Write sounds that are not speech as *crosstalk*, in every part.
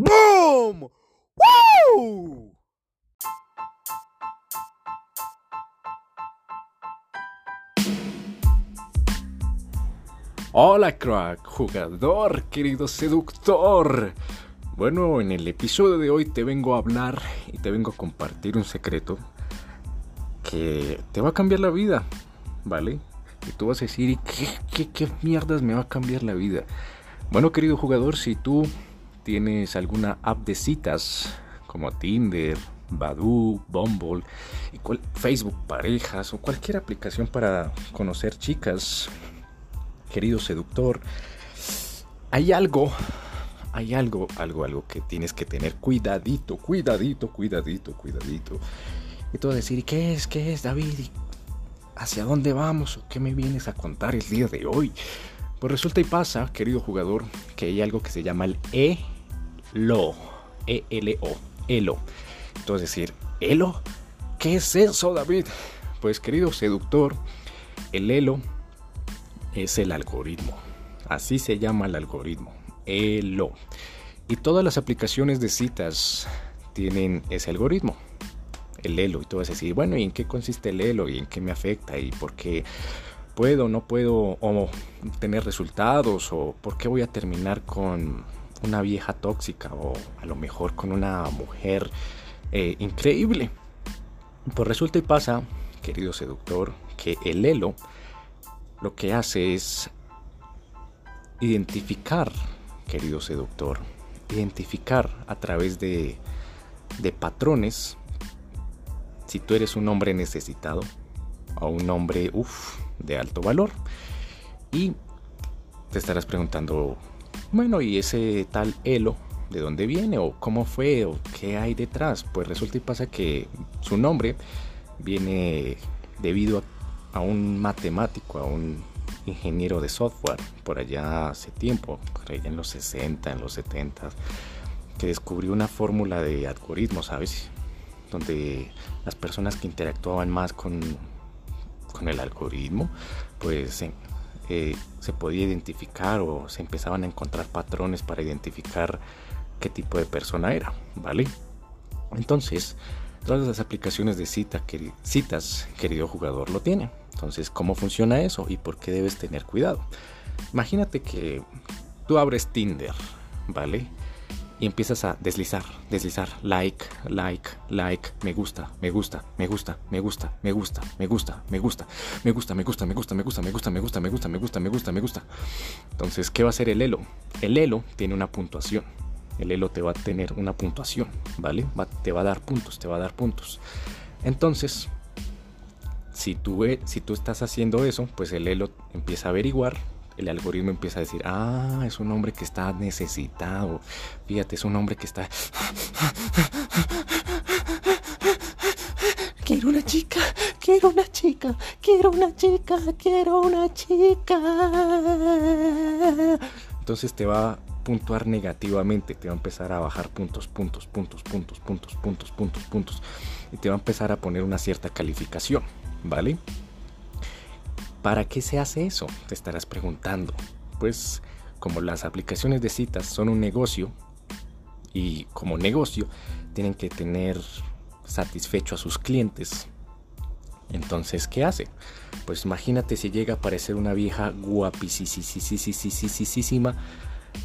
¡Boom! ¡Woo! Hola crack, jugador, querido seductor. Bueno, en el episodio de hoy te vengo a hablar y te vengo a compartir un secreto que te va a cambiar la vida, ¿vale? Y tú vas a decir, ¿qué, qué, qué mierdas me va a cambiar la vida? Bueno, querido jugador, si tú tienes alguna app de citas como Tinder, Badoo, Bumble, Facebook Parejas o cualquier aplicación para conocer chicas, querido seductor, hay algo, hay algo, algo, algo que tienes que tener cuidadito, cuidadito, cuidadito, cuidadito. Y tú a decir, ¿qué es? ¿Qué es, David? ¿Hacia dónde vamos? ¿Qué me vienes a contar el día de hoy? Pues resulta y pasa, querido jugador, que hay algo que se llama el ELO. E-L-O. ELO. Entonces decir, ¿ELO? ¿Qué es eso, David? Pues querido seductor, el ELO es el algoritmo. Así se llama el algoritmo. ELO. Y todas las aplicaciones de citas tienen ese algoritmo. El ELO. Y tú vas a decir, bueno, ¿y en qué consiste el ELO? ¿Y en qué me afecta? ¿Y por qué puedo, no puedo o tener resultados? ¿O por qué voy a terminar con una vieja tóxica? ¿O a lo mejor con una mujer eh, increíble? Pues resulta y pasa, querido seductor, que el ELO lo que hace es identificar, querido seductor, identificar a través de, de patrones si tú eres un hombre necesitado o un hombre uf, de alto valor. Y te estarás preguntando, bueno, ¿y ese tal Elo de dónde viene o cómo fue o qué hay detrás? Pues resulta y pasa que su nombre viene debido a un matemático, a un ingeniero de software por allá hace tiempo, por allá en los 60, en los 70, que descubrió una fórmula de algoritmos, ¿sabes? Donde las personas que interactuaban más con, con el algoritmo, pues se podía identificar o se empezaban a encontrar patrones para identificar qué tipo de persona era, ¿vale? Entonces, todas las aplicaciones de cita, citas, querido jugador, lo tienen. Entonces, ¿cómo funciona eso y por qué debes tener cuidado? Imagínate que tú abres Tinder, ¿vale? Y empiezas a deslizar, deslizar, like, like, like, me gusta, me gusta, me gusta, me gusta, me gusta, me gusta, me gusta, me gusta, me gusta, me gusta, me gusta, me gusta, me gusta, me gusta, me gusta, me gusta, me gusta. Entonces, ¿qué va a hacer el elo? El elo tiene una puntuación. El elo te va a tener una puntuación, ¿vale? te va a dar puntos, te va a dar puntos. Entonces, si tú, si tú estás haciendo eso, pues el elo empieza a averiguar, el algoritmo empieza a decir, ah, es un hombre que está necesitado. Fíjate, es un hombre que está... Quiero una chica, quiero una chica, quiero una chica, quiero una chica. Entonces te va a puntuar negativamente, te va a empezar a bajar puntos, puntos, puntos, puntos, puntos, puntos, puntos, puntos. Y te va a empezar a poner una cierta calificación, ¿vale? ¿Para qué se hace eso? Te estarás preguntando. Pues como las aplicaciones de citas son un negocio y como negocio tienen que tener satisfecho a sus clientes. Entonces, ¿qué hace? Pues imagínate si llega a aparecer una vieja guapísima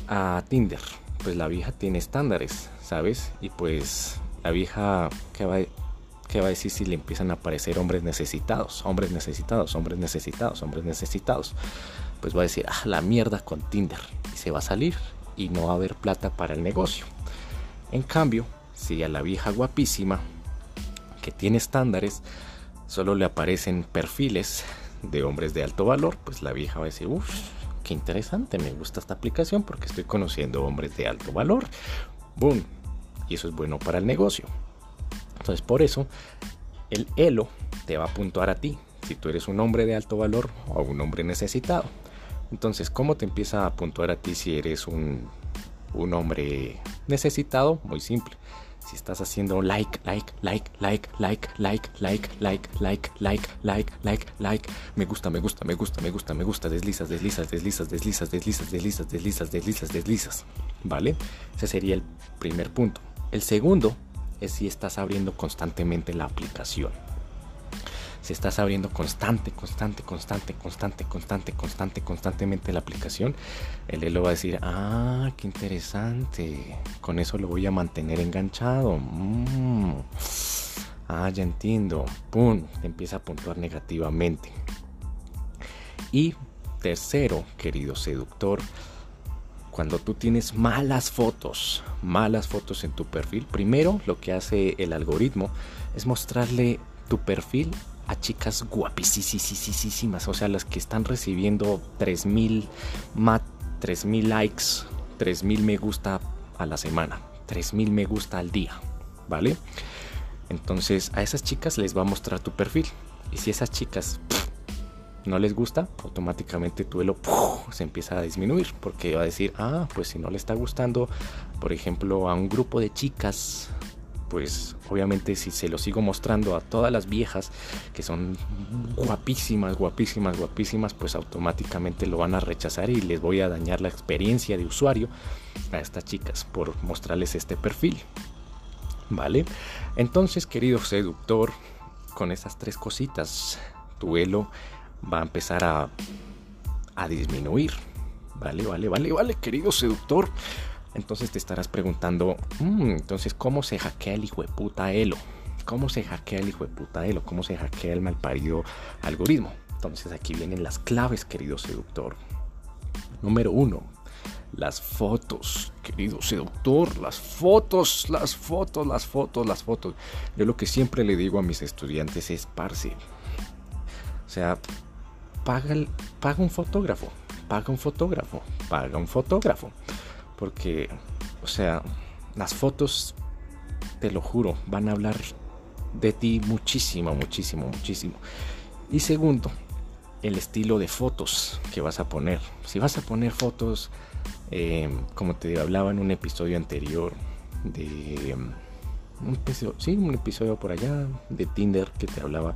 a Tinder. Pues la vieja tiene estándares, ¿sabes? Y pues la vieja que va, ¿qué va a decir si le empiezan a aparecer hombres necesitados, hombres necesitados, hombres necesitados, hombres necesitados? Pues va a decir, ah, la mierda con Tinder. Y se va a salir y no va a haber plata para el negocio. En cambio, si a la vieja guapísima, que tiene estándares, solo le aparecen perfiles de hombres de alto valor, pues la vieja va a decir, uff, qué interesante, me gusta esta aplicación porque estoy conociendo hombres de alto valor. Boom. Y eso es bueno para el negocio. Entonces por eso el elo te va a puntuar a ti, si tú eres un hombre de alto valor o un hombre necesitado. Entonces, ¿cómo te empieza a puntuar a ti si eres un, un hombre necesitado? Muy simple. si estás haciendo like, like, like, like, like, like, like, like, like, like, like, like, like, me gusta, me gusta, me gusta, me gusta, me gusta, deslizas, deslizas, deslizas, deslizas, deslizas, deslizas, deslizas, deslizas, deslizas, ¿vale? Ese sería el primer punto. El segundo es si estás abriendo constantemente la aplicación si estás abriendo constante, constante, constante, constante, constante, constante, constantemente la aplicación, el Elo va a decir, ah, qué interesante, con eso lo voy a mantener enganchado. Mm. Ah, ya entiendo. Pum, te empieza a puntuar negativamente. Y tercero, querido seductor, cuando tú tienes malas fotos, malas fotos en tu perfil, primero lo que hace el algoritmo es mostrarle tu perfil a chicas guapísimas, o sea, las que están recibiendo 3000 3000 likes, 3000 me gusta a la semana, 3000 me gusta al día, ¿vale? Entonces, a esas chicas les va a mostrar tu perfil. Y si esas chicas no les gusta, automáticamente tu elo se empieza a disminuir porque va a decir, ah, pues si no le está gustando, por ejemplo, a un grupo de chicas pues obviamente si se lo sigo mostrando a todas las viejas que son guapísimas, guapísimas, guapísimas, pues automáticamente lo van a rechazar y les voy a dañar la experiencia de usuario a estas chicas por mostrarles este perfil. ¿Vale? Entonces, querido seductor, con esas tres cositas, tu elo va a empezar a, a disminuir. Vale, vale, vale, vale, querido seductor. Entonces te estarás preguntando, mm, entonces, ¿cómo se hackea el hijo de puta Elo? ¿Cómo se hackea el hijo de puta Elo? ¿Cómo se hackea el malparido algoritmo? Entonces aquí vienen las claves, querido seductor. Número uno, las fotos, querido seductor, las fotos, las fotos, las fotos, las fotos. Yo lo que siempre le digo a mis estudiantes es, parce, o sea, paga, paga un fotógrafo, paga un fotógrafo, paga un fotógrafo. Porque, o sea, las fotos, te lo juro, van a hablar de ti muchísimo, muchísimo, muchísimo. Y segundo, el estilo de fotos que vas a poner. Si vas a poner fotos, eh, como te hablaba en un episodio anterior, de un episodio, sí, un episodio por allá de Tinder que te hablaba,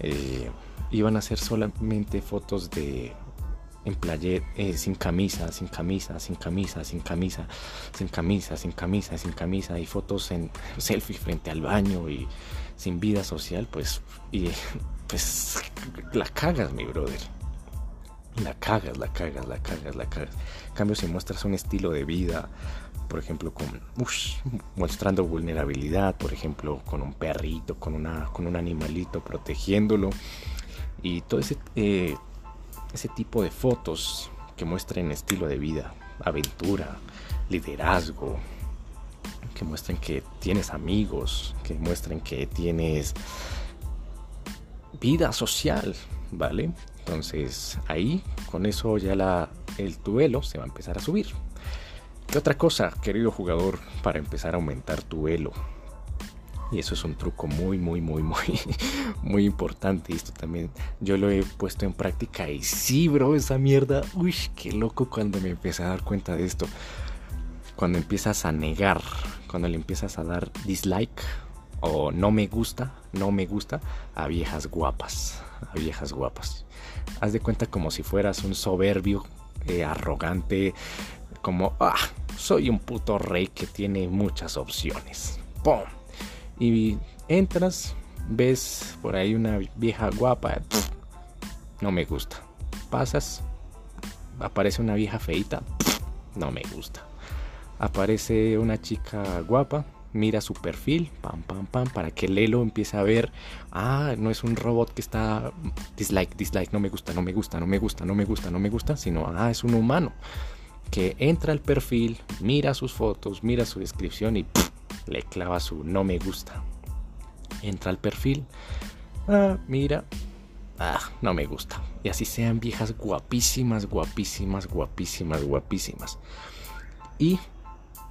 eh, iban a ser solamente fotos de en playa eh, sin camisa, sin camisa, sin camisa, sin camisa, sin camisa, sin camisa, sin camisa, y fotos en selfie frente al baño y sin vida social, pues, y *laughs* pues la cagas, mi brother. La cagas, la cagas, la cagas, la cagas. En cambio, si muestras un estilo de vida, por ejemplo, con mostrando vulnerabilidad, por ejemplo, con un perrito, con una, con un animalito protegiéndolo y todo ese eh, ese tipo de fotos que muestren estilo de vida, aventura, liderazgo, que muestren que tienes amigos, que muestren que tienes vida social, ¿vale? Entonces ahí con eso ya la, el duelo se va a empezar a subir. ¿Qué otra cosa, querido jugador, para empezar a aumentar tu elo? Y eso es un truco muy, muy, muy, muy, *laughs* muy importante. Esto también yo lo he puesto en práctica. Y sí, bro, esa mierda. Uy, qué loco cuando me empecé a dar cuenta de esto. Cuando empiezas a negar, cuando le empiezas a dar dislike o no me gusta, no me gusta a viejas guapas. A viejas guapas. Haz de cuenta como si fueras un soberbio, eh, arrogante, como, ah, soy un puto rey que tiene muchas opciones. ¡Pum! y entras, ves por ahí una vieja guapa, no me gusta. Pasas, aparece una vieja feita, no me gusta. Aparece una chica guapa, mira su perfil, pam, pam, pam, para que Lelo empiece a ver, ah, no es un robot que está dislike, dislike, no me gusta, no me gusta, no me gusta, no me gusta, no me gusta, sino, ah, es un humano que entra al perfil, mira sus fotos, mira su descripción y le clava su no me gusta. Entra al perfil, ah, mira, ah, no me gusta. Y así sean viejas guapísimas, guapísimas, guapísimas, guapísimas. Y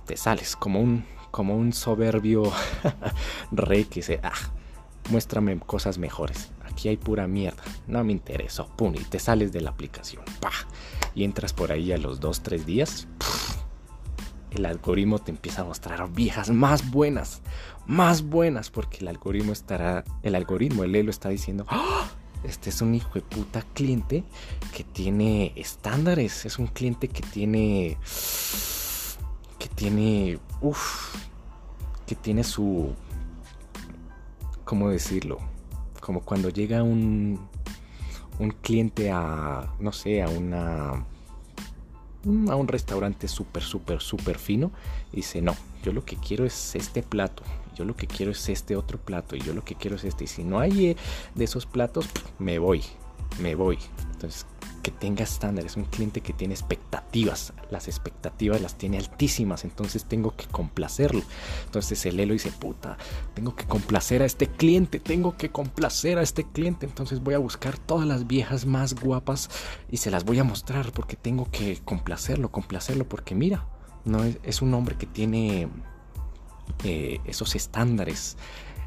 te sales como un, como un soberbio *laughs* rey que dice, ah, muéstrame cosas mejores. Aquí hay pura mierda. No me interesa. Pum, y te sales de la aplicación. Y entras por ahí a los 2-3 días el algoritmo te empieza a mostrar viejas más buenas, más buenas, porque el algoritmo estará, el algoritmo, el elo está diciendo, ¡Ah! este es un hijo de puta cliente que tiene estándares, es un cliente que tiene, que tiene, uff, que tiene su, ¿cómo decirlo? Como cuando llega un, un cliente a, no sé, a una a un restaurante súper, súper, súper fino y dice, no, yo lo que quiero es este plato, yo lo que quiero es este otro plato y yo lo que quiero es este. Y si no hay eh, de esos platos, me voy, me voy. Entonces, que tenga estándares, un cliente que tiene expectativas, las expectativas las tiene altísimas, entonces tengo que complacerlo. Entonces el Elo dice, puta, tengo que complacer a este cliente, tengo que complacer a este cliente, entonces voy a buscar todas las viejas más guapas y se las voy a mostrar porque tengo que complacerlo, complacerlo, porque mira, no es, un hombre que tiene eh, esos estándares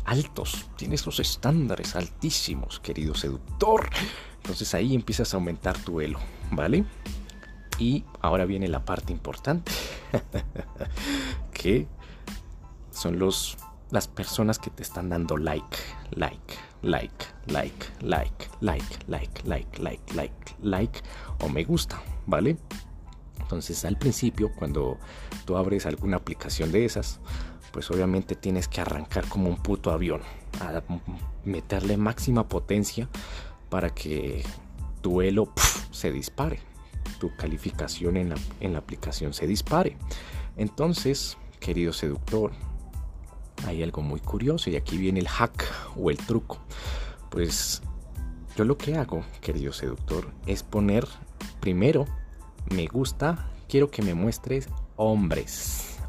altos, tiene esos estándares altísimos, querido seductor. Entonces ahí empiezas a aumentar tu elo, ¿vale? Y ahora viene la parte importante, que son los, las personas que te están dando like, like, like, like, like, like, like, like, like, like, like o me gusta, ¿vale? Entonces al principio cuando tú abres alguna aplicación de esas, pues obviamente tienes que arrancar como un puto avión, a meterle máxima potencia para que tu elo se dispare, tu calificación en la, en la aplicación se dispare. Entonces, querido seductor, hay algo muy curioso y aquí viene el hack o el truco. Pues yo lo que hago, querido seductor, es poner primero, me gusta, quiero que me muestres hombres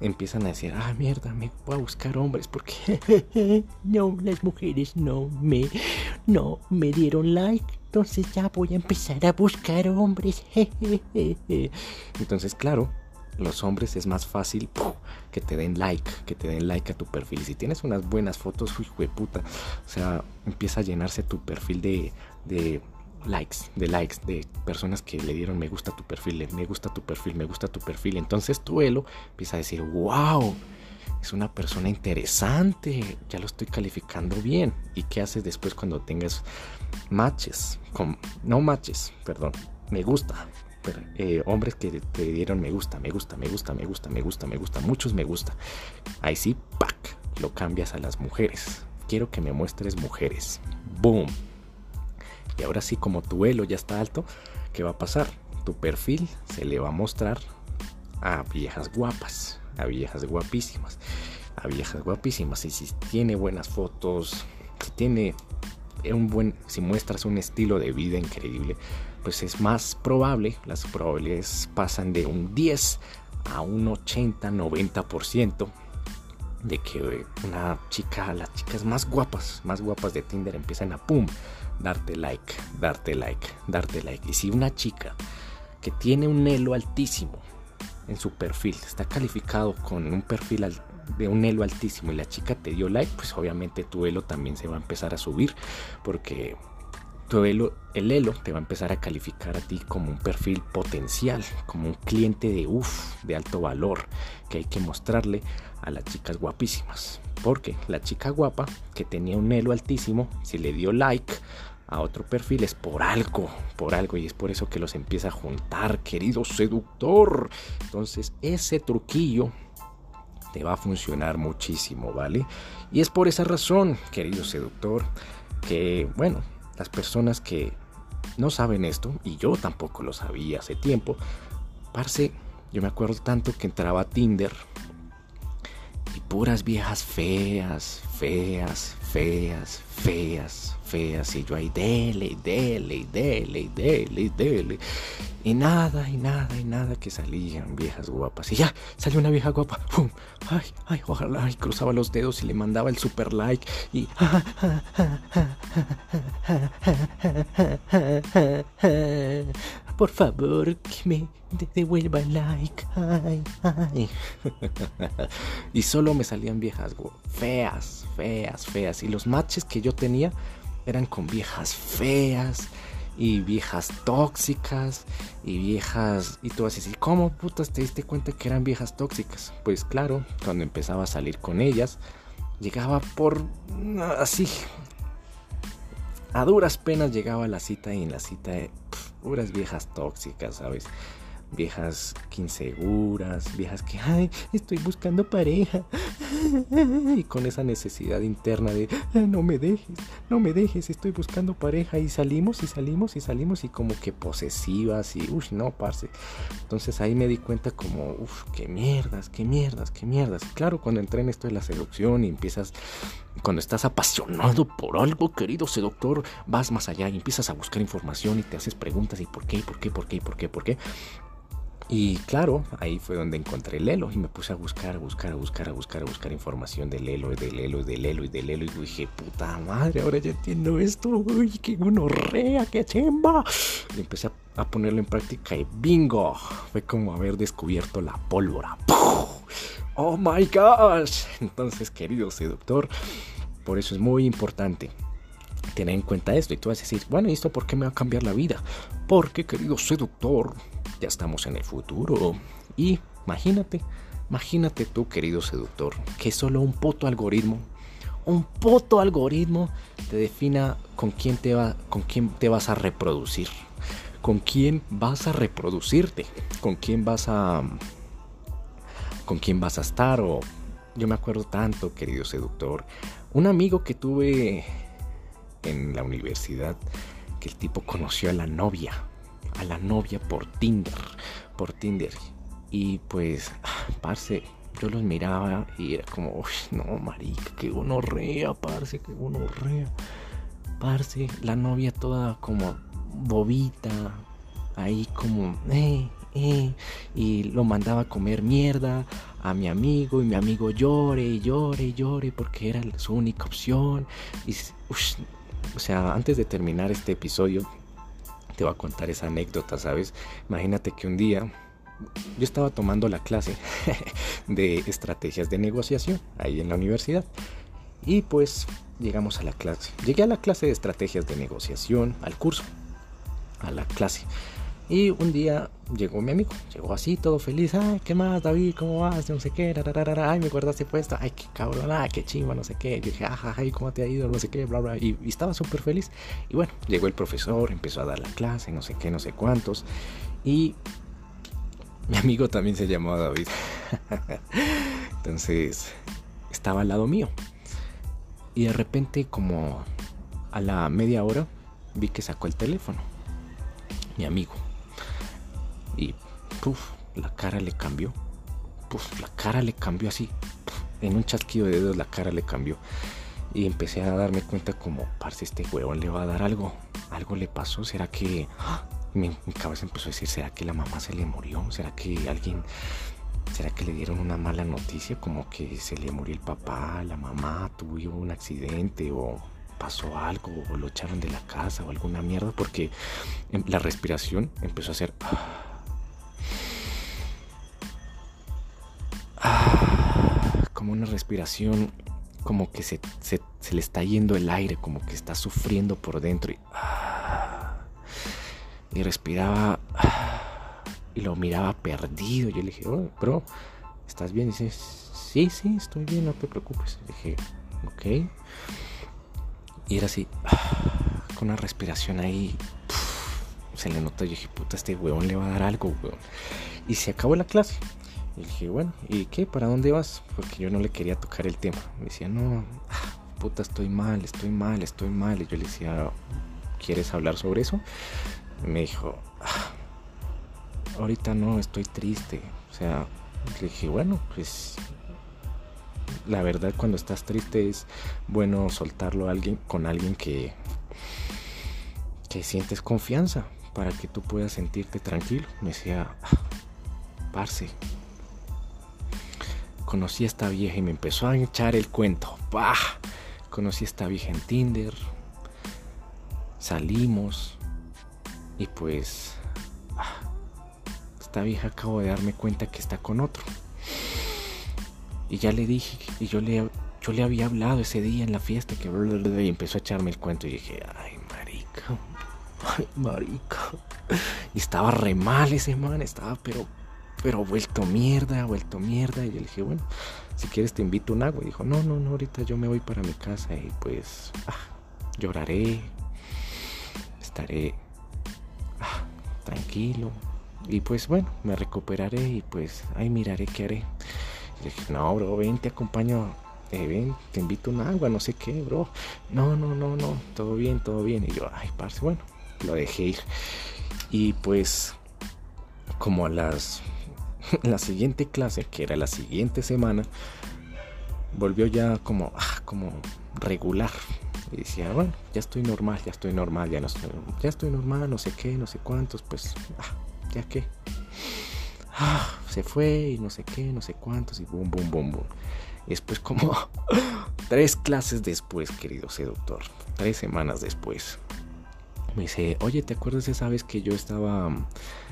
empiezan a decir, ah, mierda, me voy a buscar hombres porque *laughs* no, las mujeres no me, no me dieron like. Entonces ya voy a empezar a buscar hombres. *laughs* Entonces, claro, los hombres es más fácil que te den like, que te den like a tu perfil. Si tienes unas buenas fotos, de puta, o sea, empieza a llenarse tu perfil de likes, de likes, de personas que le dieron me gusta tu perfil, me gusta tu perfil, me gusta tu perfil. Entonces tu elo empieza a decir, wow, es una persona interesante, ya lo estoy calificando bien. ¿Y qué haces después cuando tengas matches? Con, no matches, perdón, me gusta. Eh, hombres que te dieron me gusta, me gusta, me gusta, me gusta, me gusta, me gusta, muchos me gusta. Ahí sí, ¡pac! Lo cambias a las mujeres. Quiero que me muestres mujeres. ¡Boom! Y ahora sí, como tu elo ya está alto, ¿qué va a pasar? Tu perfil se le va a mostrar a viejas guapas, a viejas guapísimas, a viejas guapísimas. Y si tiene buenas fotos, si tiene un buen, si muestras un estilo de vida increíble, pues es más probable, las probabilidades pasan de un 10 a un 80, 90% de que una chica, las chicas más guapas, más guapas de Tinder empiezan a pum, darte like, darte like, darte like. Y si una chica que tiene un elo altísimo en su perfil, está calificado con un perfil de un elo altísimo y la chica te dio like, pues obviamente tu elo también se va a empezar a subir porque tu elo, el elo te va a empezar a calificar a ti como un perfil potencial, como un cliente de uff, de alto valor, que hay que mostrarle a las chicas guapísimas. Porque la chica guapa que tenía un elo altísimo, si le dio like a otro perfil es por algo, por algo, y es por eso que los empieza a juntar, querido seductor. Entonces, ese truquillo te va a funcionar muchísimo, ¿vale? Y es por esa razón, querido seductor, que, bueno, las personas que no saben esto, y yo tampoco lo sabía hace tiempo, parce, yo me acuerdo tanto que entraba a Tinder y puras viejas feas, feas, feas, feas, feas. Y yo ahí, dele, dele, dele, dele, dele. Y nada, y nada, y nada que salían viejas guapas. Y ya, salió una vieja guapa. Ay, ay, ojalá. Y cruzaba los dedos y le mandaba el super like. Y. Por favor, que me devuelva like. *laughs* Y solo me salían viejas feas, feas, feas. Y los matches que yo tenía eran con viejas feas y viejas tóxicas y viejas y tú vas a decir, ¿cómo putas te diste cuenta que eran viejas tóxicas? Pues claro, cuando empezaba a salir con ellas, llegaba por así a duras penas llegaba a la cita y en la cita de puras viejas tóxicas, ¿sabes? viejas que inseguras, viejas que, ay, estoy buscando pareja. *laughs* Y con esa necesidad interna de, no me dejes, no me dejes, estoy buscando pareja. Y salimos y salimos y salimos y como que posesivas y, uff, no, parce. Entonces ahí me di cuenta como, uff, qué mierdas, qué mierdas, qué mierdas. Claro, cuando entré en esto de la seducción y empiezas, cuando estás apasionado por algo, querido seductor, vas más allá y empiezas a buscar información y te haces preguntas y por qué, por qué, por qué, por qué, por qué. Y claro, ahí fue donde encontré el Elo y me puse a buscar, a buscar, a buscar, a buscar, a buscar información del Elo, del Elo, del Elo y del Elo. Y dije, puta madre, ahora ya entiendo esto. Uy, qué gonorrea, qué chemba. Y empecé a, ponerlo en práctica y bingo. Fue como haber descubierto la pólvora. Oh my gosh. Entonces, querido seductor, por eso es muy importante tener en cuenta esto. Y tú vas a decir, bueno, ¿y esto por qué me va a cambiar la vida? Porque, querido seductor, ya estamos en el futuro. Y imagínate, imagínate tú, querido seductor, que solo un puto algoritmo, un puto algoritmo te defina con quién te, va, con quién te vas a reproducir, con quién vas a reproducirte, con quién vas a con quién vas a estar o yo me acuerdo tanto, querido seductor, un amigo que tuve en la universidad que el tipo conoció a la novia a la novia por Tinder, por Tinder. Y pues, parce, yo los miraba y era como, Uy, no, marica, qué gonorrea, parce, qué gonorrea. Parce, la novia toda como bobita, ahí como, eh, y lo mandaba a comer mierda a mi amigo y mi amigo llore y llore y llore porque era su única opción. Y, o sea, antes de terminar este episodio, te voy a contar esa anécdota, ¿sabes? Imagínate que un día yo estaba tomando la clase *laughs* de estrategias de negociación ahí en la universidad. Y pues llegamos a la clase. Llegué a la clase de estrategias de negociación, al curso, a la clase. Y un día llegó mi amigo, llegó así, todo feliz. Ay, ¿qué más, David? ¿Cómo vas? No sé qué, ay, me guardaste puesto. Ay, qué cabrón, ay, qué chima, no sé qué. Y dije, ajá, ay, ¿cómo te ha ido? No sé qué, bla, bla. Y, y estaba súper feliz. Y bueno, llegó el profesor, empezó a dar la clase, no sé qué, no sé cuántos. Y mi amigo también se llamaba David. *laughs* Entonces, estaba al lado mío. Y de repente, como a la media hora, vi que sacó el teléfono. Mi amigo y puff, la cara le cambió. Puff, la cara le cambió así. en un chasquido de dedos la cara le cambió. Y empecé a darme cuenta como, parce, este huevón le va a dar algo. Algo le pasó. ¿Será que... ¡ah! Mi, cabeza empezó a decir, ¿será que la mamá se le murió? ¿Será que alguien... ¿Será que le dieron una mala noticia? Como que se le murió el papá, la mamá, tuvo un accidente o pasó algo o lo echaron de la casa o alguna mierda porque la respiración empezó a ser... una respiración, como que se, le está yendo el aire, como que está sufriendo por dentro. Y, y respiraba y lo miraba perdido. Yo le dije, oh, bro, ¿estás bien? Y dice, sí, sí, estoy bien, no te preocupes. Le dije, ok. Y era así, con una respiración ahí. Se le nota, yo dije, puta, este huevón le va a dar algo, weón. Y se acabó la clase. Y dije, bueno, ¿y qué? ¿Para dónde vas? Porque yo no le quería tocar el tema. Me decía, no, ah, puta, estoy mal, estoy mal, estoy mal. Y yo le decía, ¿quieres hablar sobre eso? Me dijo, ah, ahorita no, estoy triste. O sea, le dije, bueno, pues la verdad cuando estás triste es bueno soltarlo a alguien con alguien que que sientes confianza para que tú puedas sentirte tranquilo. Me decía, ah, parce, conocí a esta vieja y me empezó a echar el cuento. ¡Bah! Conocí a esta vieja en Tinder, salimos y pues ah, esta vieja acabo de darme cuenta que está con otro. Y ya le dije, y yo le, yo le había hablado ese día en la fiesta que y empezó a echarme el cuento y dije, ay, marica, *laughs* ay, marica. Y estaba re mal ese man, estaba pero, pero vuelto mierda, vuelto mierda. Y yo le dije, bueno, si quieres te invito un agua. Y dijo, no, no, no, ahorita yo me voy para mi casa y pues ah, lloraré, estaré ah, tranquilo. Y pues bueno, me recuperaré y pues ahí miraré qué haré. Y le dije, no, bro, ven, te acompaño eh, ven, te invito un agua, no sé qué, bro. No, no, no, no, todo bien, todo bien. Y yo, ay, parce, bueno, lo dejé ir. Y pues, como a las. *laughs* La siguiente clase, que era la siguiente semana, volvió ya como, ah, como regular. Y decía, bueno, ya estoy normal, ya estoy normal, ya no estoy, ya estoy normal, no sé qué, no sé cuántos, pues, ah, ya qué. Ah, se fue y no sé qué, no sé cuántos, y boom, boom, boom, boom. Y después, como *laughs* tres clases después, querido seductor, tres semanas después, me dice, oye, ¿te acuerdas esa vez que yo estaba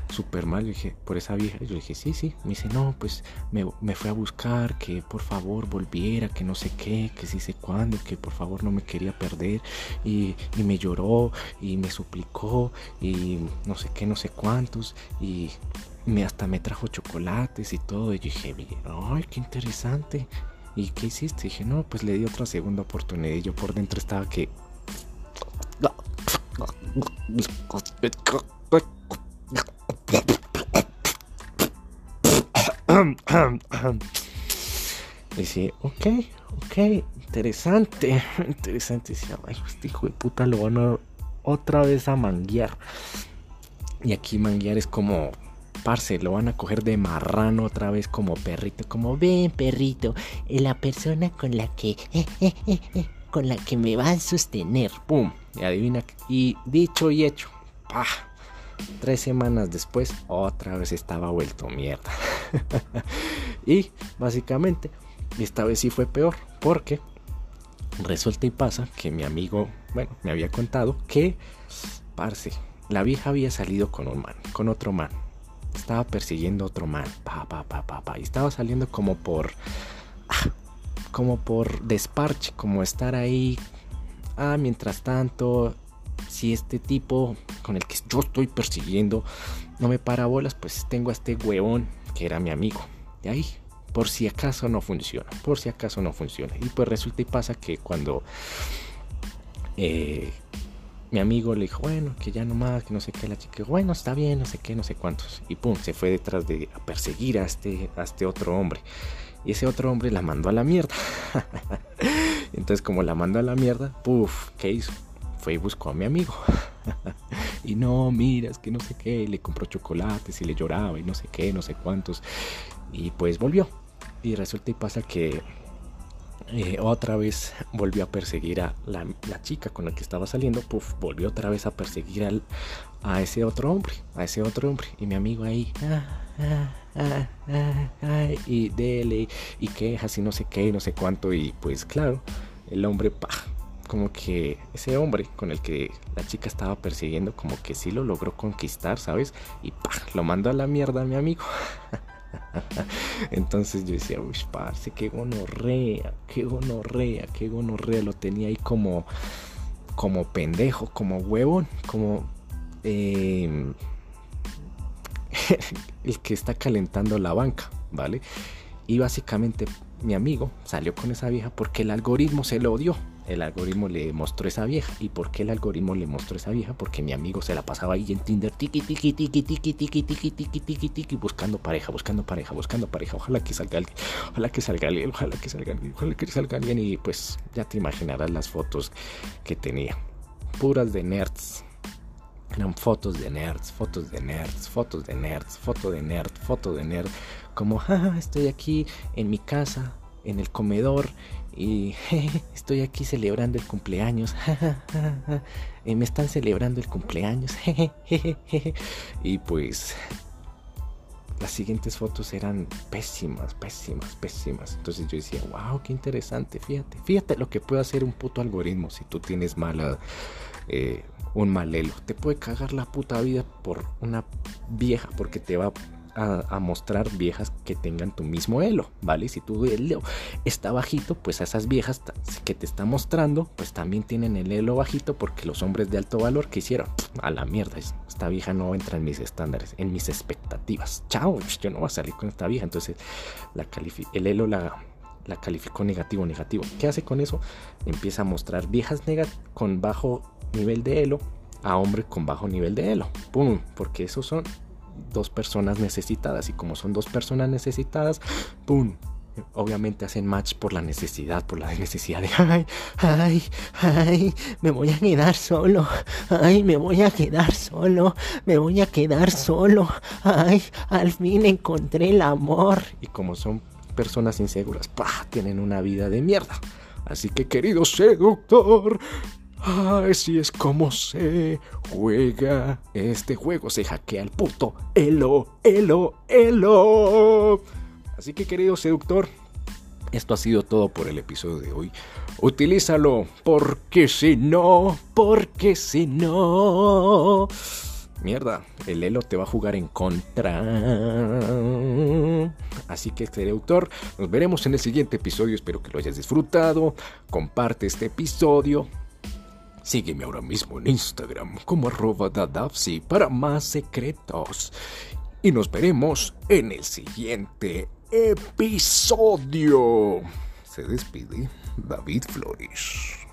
súper mal? Yo dije, por esa vieja. Yo dije, sí, sí. Me dice, no, pues me, me, fue a buscar, que por favor volviera, que no sé qué, que sí sé cuándo, que por favor no me quería perder. Y, y me lloró y me suplicó y no sé qué, no sé cuántos. Y me, hasta me trajo chocolates y todo. Y yo dije, ay, qué interesante. ¿Y qué hiciste? dije, no, pues le di otra segunda oportunidad. Y yo por dentro estaba que *coughs* Dice, ok, ok, interesante, *laughs* interesante. Dice, ay, este hijo de puta lo van a otra vez a manguear. Y aquí manguear es como, parce, lo van a coger de marrano otra vez como perrito, como ven perrito, la persona con la que, con la que me va a sostener, pum. Y adivina, y dicho y hecho, Tres semanas después, otra vez estaba vuelto mierda. *laughs* y básicamente, esta vez sí fue peor, porque resulta y pasa que mi amigo, bueno, me había contado que, parce, la vieja había salido con un man, con otro man. Estaba persiguiendo otro man, pa, pa, pa, pa, pa. Y estaba saliendo como por, como por desparche, como estar ahí ah, mientras tanto, si este tipo con el que yo estoy persiguiendo no me para bolas, pues tengo a este huevón que era mi amigo. De ahí, por si acaso no funciona, por si acaso no funciona. Y pues resulta y pasa que cuando eh, mi amigo le dijo, bueno, que ya no más, que no sé qué, la chica, bueno, está bien, no sé qué, no sé cuántos. Y pum, se fue detrás de perseguir a este, a este otro hombre. Y ese otro hombre la mandó a la mierda. *laughs* Entonces, como la mandó a la mierda, puff, ¿qué hizo? Y buscó a mi amigo. *laughs* y no, mira, es que no sé qué, y le compró chocolates y le lloraba y no sé qué, no sé cuántos. Y pues volvió. Y resulta y pasa que eh, otra vez volvió a perseguir a la, chica con la que estaba saliendo, puff, volvió otra vez a perseguir al, a ese otro hombre, a ese otro hombre. Y mi amigo ahí, ah, ah, ah, y dele, y quejas y no sé qué, no sé cuánto. Y pues claro, el hombre, pa, como que ese hombre con el que la chica estaba persiguiendo, como que sí lo logró conquistar, ¿sabes? Y pa, lo mandó a la mierda a mi amigo. *laughs* Entonces yo decía, uy, parce, qué gonorrea, qué gonorrea, qué gonorrea. Lo tenía ahí como, como pendejo, como huevón, como em, *laughs* el que está calentando la banca, ¿vale? Y básicamente mi amigo salió con esa vieja porque el algoritmo se lo dio el algoritmo le mostró esa vieja. ¿Y por qué el algoritmo le mostró esa vieja? Porque mi amigo se la pasaba ahí en Tinder, tiki, tiki, tiki, tiki, tiki, tiki, tiki, tiki, tiki, buscando pareja, buscando pareja, buscando pareja. Ojalá que salga alguien, ojalá que salga alguien, ojalá que salga alguien, ojalá que salga alguien. Y pues ya te imaginarás las fotos que tenía. Puras de nerds. Eran fotos de nerds, fotos de nerds, fotos de nerds, foto de nerd, foto de nerd. Como, jaja, estoy aquí en mi casa en el comedor y *laughs* estoy aquí celebrando el cumpleaños. *laughs* me están celebrando el cumpleaños. *laughs* y pues las siguientes fotos eran pésimas, pésimas, pésimas. Entonces yo decía, wow, qué interesante, fíjate, fíjate lo que puede hacer un puto algoritmo si tú tienes mala, eh, un mal elo. Te puede cagar la puta vida por una vieja porque te va a, mostrar viejas que tengan tu mismo elo, ¿vale? Si tu elo está bajito, pues a esas viejas que te está mostrando, pues también tienen el elo bajito porque los hombres de alto valor que hicieron, a la mierda, esta vieja no entra en mis estándares, en mis expectativas. Chao, yo no voy a salir con esta vieja, entonces la el elo la la calificó negativo, negativo. ¿Qué hace con eso? Empieza a mostrar viejas con bajo nivel de elo a hombres con bajo nivel de elo. ¡Pum! Porque esos son dos personas necesitadas y como son dos personas necesitadas, ¡pum! Obviamente hacen match por la necesidad, por la necesidad de, ay, ay, ay, me voy a quedar solo, ay, me voy a quedar solo, me voy a quedar solo, ay, al fin encontré el amor. Y como son personas inseguras, ¡pah! tienen una vida de mierda. Así que querido seductor, Así es como se juega este juego. Se hackea el puto Elo, Elo, Elo. Así que querido seductor, esto ha sido todo por el episodio de hoy. Utilízalo, porque si no, porque si no... Mierda, el Elo te va a jugar en contra. Así que, seductor, nos veremos en el siguiente episodio. Espero que lo hayas disfrutado. Comparte este episodio Sígueme ahora mismo en Instagram como arroba dadapsi para más secretos. Y nos veremos en el siguiente episodio. Se despide David Flores.